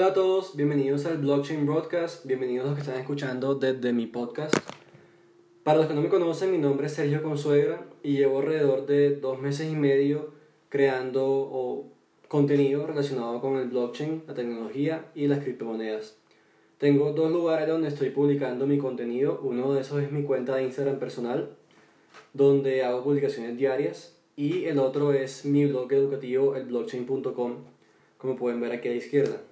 Hola a todos, bienvenidos al Blockchain Broadcast, bienvenidos los que están escuchando desde mi podcast. Para los que no me conocen, mi nombre es Sergio Consuegra y llevo alrededor de dos meses y medio creando contenido relacionado con el blockchain, la tecnología y las criptomonedas. Tengo dos lugares donde estoy publicando mi contenido, uno de esos es mi cuenta de Instagram personal, donde hago publicaciones diarias, y el otro es mi blog educativo, elblockchain.com, como pueden ver aquí a la izquierda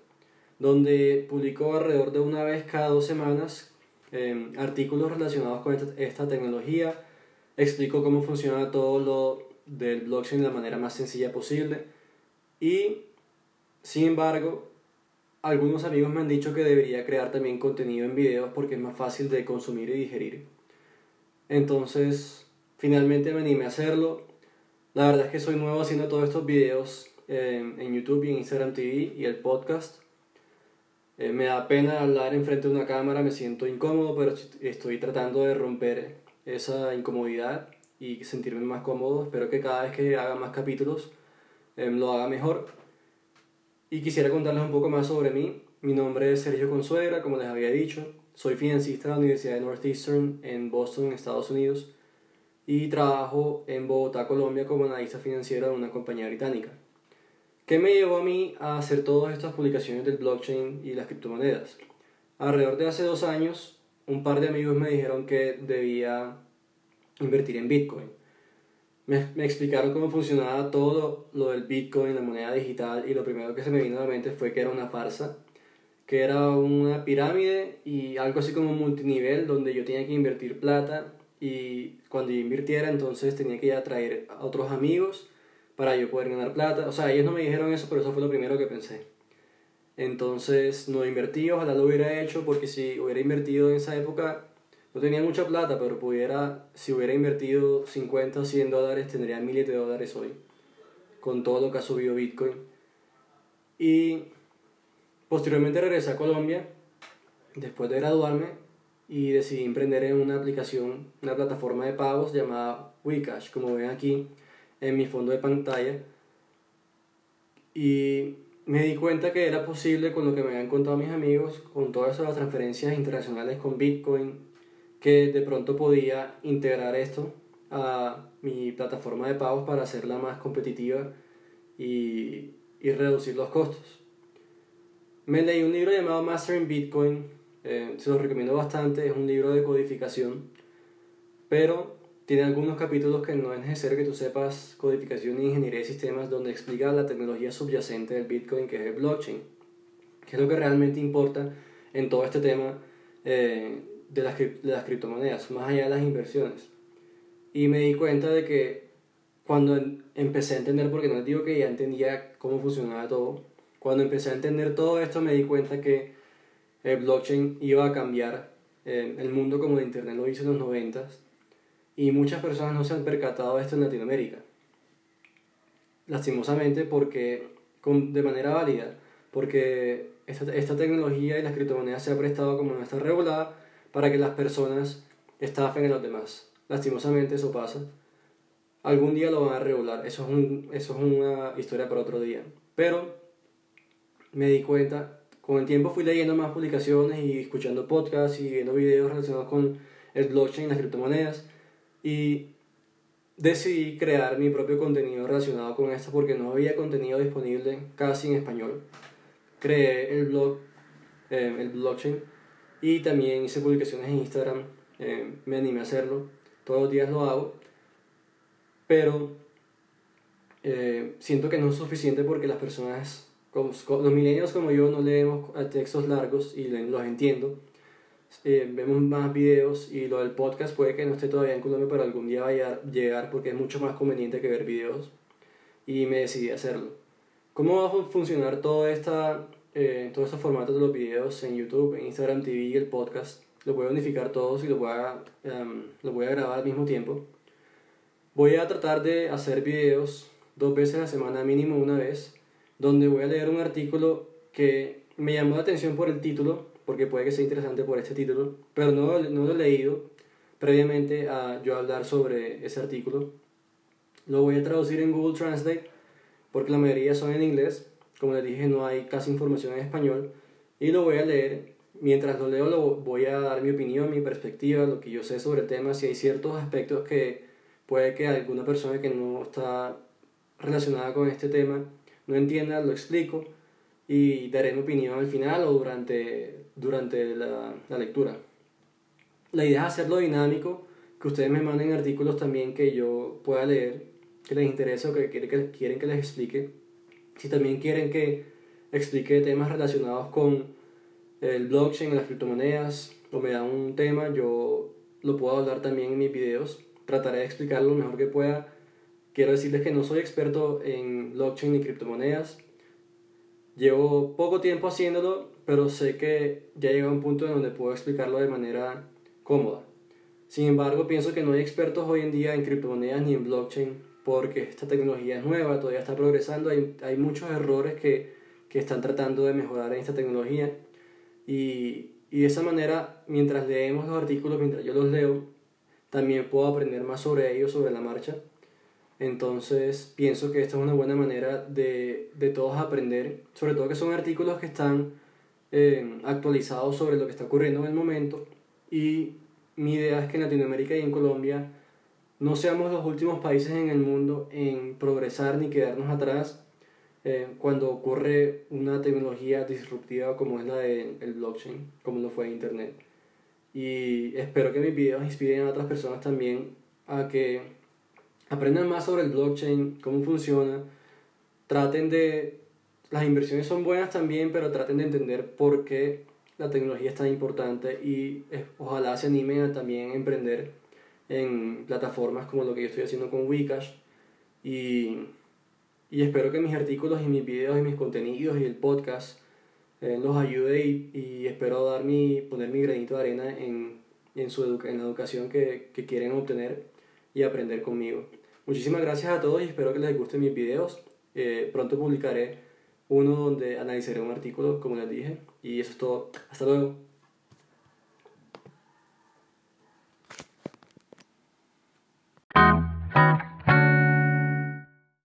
donde publicó alrededor de una vez cada dos semanas em, artículos relacionados con esta, tecnología, explico cómo funciona todo lo del blockchain de la manera más sencilla posible y, sin embargo, algunos amigos me han dicho que debería crear también contenido en videos porque es más fácil de consumir y digerir. Entonces, finalmente me animé a hacerlo. La verdad es que soy nuevo haciendo todos estos videos em, en YouTube y en Instagram TV y el podcast. Eh, me da pena hablar enfrente de una cámara, me siento incómodo, pero estoy tratando de romper esa incomodidad y sentirme más cómodo. Espero que cada vez que haga más capítulos em, lo haga mejor. Y quisiera contarles un poco más sobre mí. Mi nombre es Sergio Consuegra, como les había dicho. Soy financista de la Universidad de Northeastern en Boston, Estados Unidos. Y trabajo en Bogotá, Colombia, como analista financiero de una compañía británica. ¿Qué me llevó a mí a hacer todas estas publicaciones del blockchain y las criptomonedas? Alrededor de hace dos años, un par de amigos me dijeron que debía invertir en Bitcoin. Me, me, explicaron cómo funcionaba todo lo del Bitcoin, la moneda digital, y lo primero que se me vino a la mente fue que era una farsa, que era una pirámide y algo así como un multinivel donde yo tenía que invertir plata y cuando yo invirtiera entonces tenía que ir a traer a otros amigos para yo poder ganar plata. O sea, ellos no me dijeron eso, pero eso fue lo primero que pensé. Entonces no invertí, ojalá lo hubiera hecho, porque si hubiera invertido en esa época, no tenía mucha plata, pero pudiera, si hubiera invertido 50 o 100 dólares, tendría miles de dólares hoy, con todo lo que ha subido Bitcoin. Y posteriormente regresé a Colombia, después de graduarme, y decidí emprender en una aplicación, una plataforma de pagos llamada Wikash, como ven aquí en mi fondo de pantalla y me di cuenta que era posible con lo que me habían contado mis amigos, con todas las transferencias internacionales con Bitcoin, que de pronto podía integrar esto a mi plataforma de pagos para hacerla más competitiva y, y reducir los costos. Me leí un libro llamado Mastering Bitcoin, eh, se lo recomiendo bastante, es un libro de codificación, pero tiene algunos capítulos que no es necesario que tú sepas codificación y ingeniería de sistemas donde explica la tecnología subyacente del Bitcoin, que es el blockchain, que es lo que realmente importa en todo este tema eh, de, las, de las criptomonedas, más allá de las inversiones. Y me di cuenta de que cuando empecé a entender, porque no les digo que ya entendía cómo funcionaba todo, cuando empecé a entender todo esto me di cuenta que el blockchain iba a cambiar eh, el mundo como el Internet lo hizo en los 90 y muchas personas no se han percatado de esto en Latinoamérica. Lastimosamente porque, con, de manera válida, porque esta, esta tecnología y las criptomonedas se ha prestado como no está regulada para que las personas estafen a los demás. Lastimosamente eso pasa. Algún día lo van a regular, eso es, un, eso es una historia para otro día. Pero me di cuenta, con el tiempo fui leyendo más publicaciones y escuchando podcasts y viendo videos relacionados con el blockchain y las criptomonedas y decidí crear mi propio contenido relacionado con esto porque no había contenido disponible casi en español. Creé el blog, eh, el blockchain, y también hice publicaciones en Instagram. Eh, me animé a hacerlo. Todos los días lo hago. Pero eh, siento que no es suficiente porque las personas, los milenios como yo, no leemos textos largos y los entiendo eh, vemos más videos y lo del podcast puede que no esté todavía en Colombia, pero algún día vaya a llegar porque es mucho más conveniente que ver videos y me decidí a hacerlo. ¿Cómo va a funcionar todo esta, eh, estos formatos de los videos en YouTube, en Instagram TV y el podcast? Lo voy a unificar todos y lo voy a, um, lo voy a grabar al mismo tiempo. Voy a tratar de hacer videos dos veces a la semana, mínimo una vez, donde voy a leer un artículo que me llamó la atención por el título porque puede que sea interesante por este título, pero no, no lo he leído previamente a yo hablar sobre ese artículo. Lo voy a traducir en Google Translate, porque la mayoría son en inglés, Como les dije, no hay casi información en español y lo voy a leer. Mientras lo leo, lo voy a dar mi opinión, mi perspectiva, lo que yo sé sobre el tema. Si hay ciertos aspectos que puede que alguna persona que no está relacionada con este tema no entienda, lo explico y daré mi opinión al final o durante, durante la, la lectura. La idea es hacerlo dinámico, que ustedes me manden artículos también que yo pueda leer, que les interese o que quieren que, quieren que les explique. Si también quieren que explique temas relacionados con el blockchain, las criptomonedas, o me dan un tema, yo lo puedo hablar también en mis videos. Trataré de explicarlo lo mejor que pueda. Quiero decirles que no soy experto en blockchain ni criptomonedas. Llevo poco tiempo haciéndolo, pero sé que ya llega un punto en donde puedo explicarlo de manera cómoda. Sin embargo, pienso que no hay expertos hoy en día en criptomonedas ni en blockchain porque esta tecnología es nueva, todavía está progresando, hay, hay muchos errores que, que, están tratando de mejorar en esta tecnología y, y de esa manera, mientras leemos los artículos, mientras yo los leo, también puedo aprender más sobre ellos, sobre la marcha. Entonces, pienso que esta es una buena manera de, de todos aprender, sobre todo que son artículos que están eh, actualizados sobre lo que está ocurriendo en el momento y mi idea es que en Latinoamérica y en Colombia no seamos los últimos países en el mundo en progresar ni quedarnos atrás eh, cuando ocurre una tecnología disruptiva como es la del blockchain, como lo fue Internet. Y espero que mis videos inspiren a otras personas también a que aprendan más sobre el blockchain, cómo funciona, traten de... Las inversiones son buenas también, pero traten de entender por qué la tecnología es tan importante y ojalá se animen a también emprender en plataformas como lo que yo estoy haciendo con Wikash. Y, y espero que mis artículos y mis videos y mis contenidos y el podcast eh, los ayude y, y, espero dar mi, poner mi granito de arena en, en, su en la educación que, que quieren obtener y aprender conmigo. Muchísimas gracias a todos y espero que les gusten mis videos. Eh, pronto publicaré uno donde analizaré un artículo, como les dije. Y eso es todo. Hasta luego.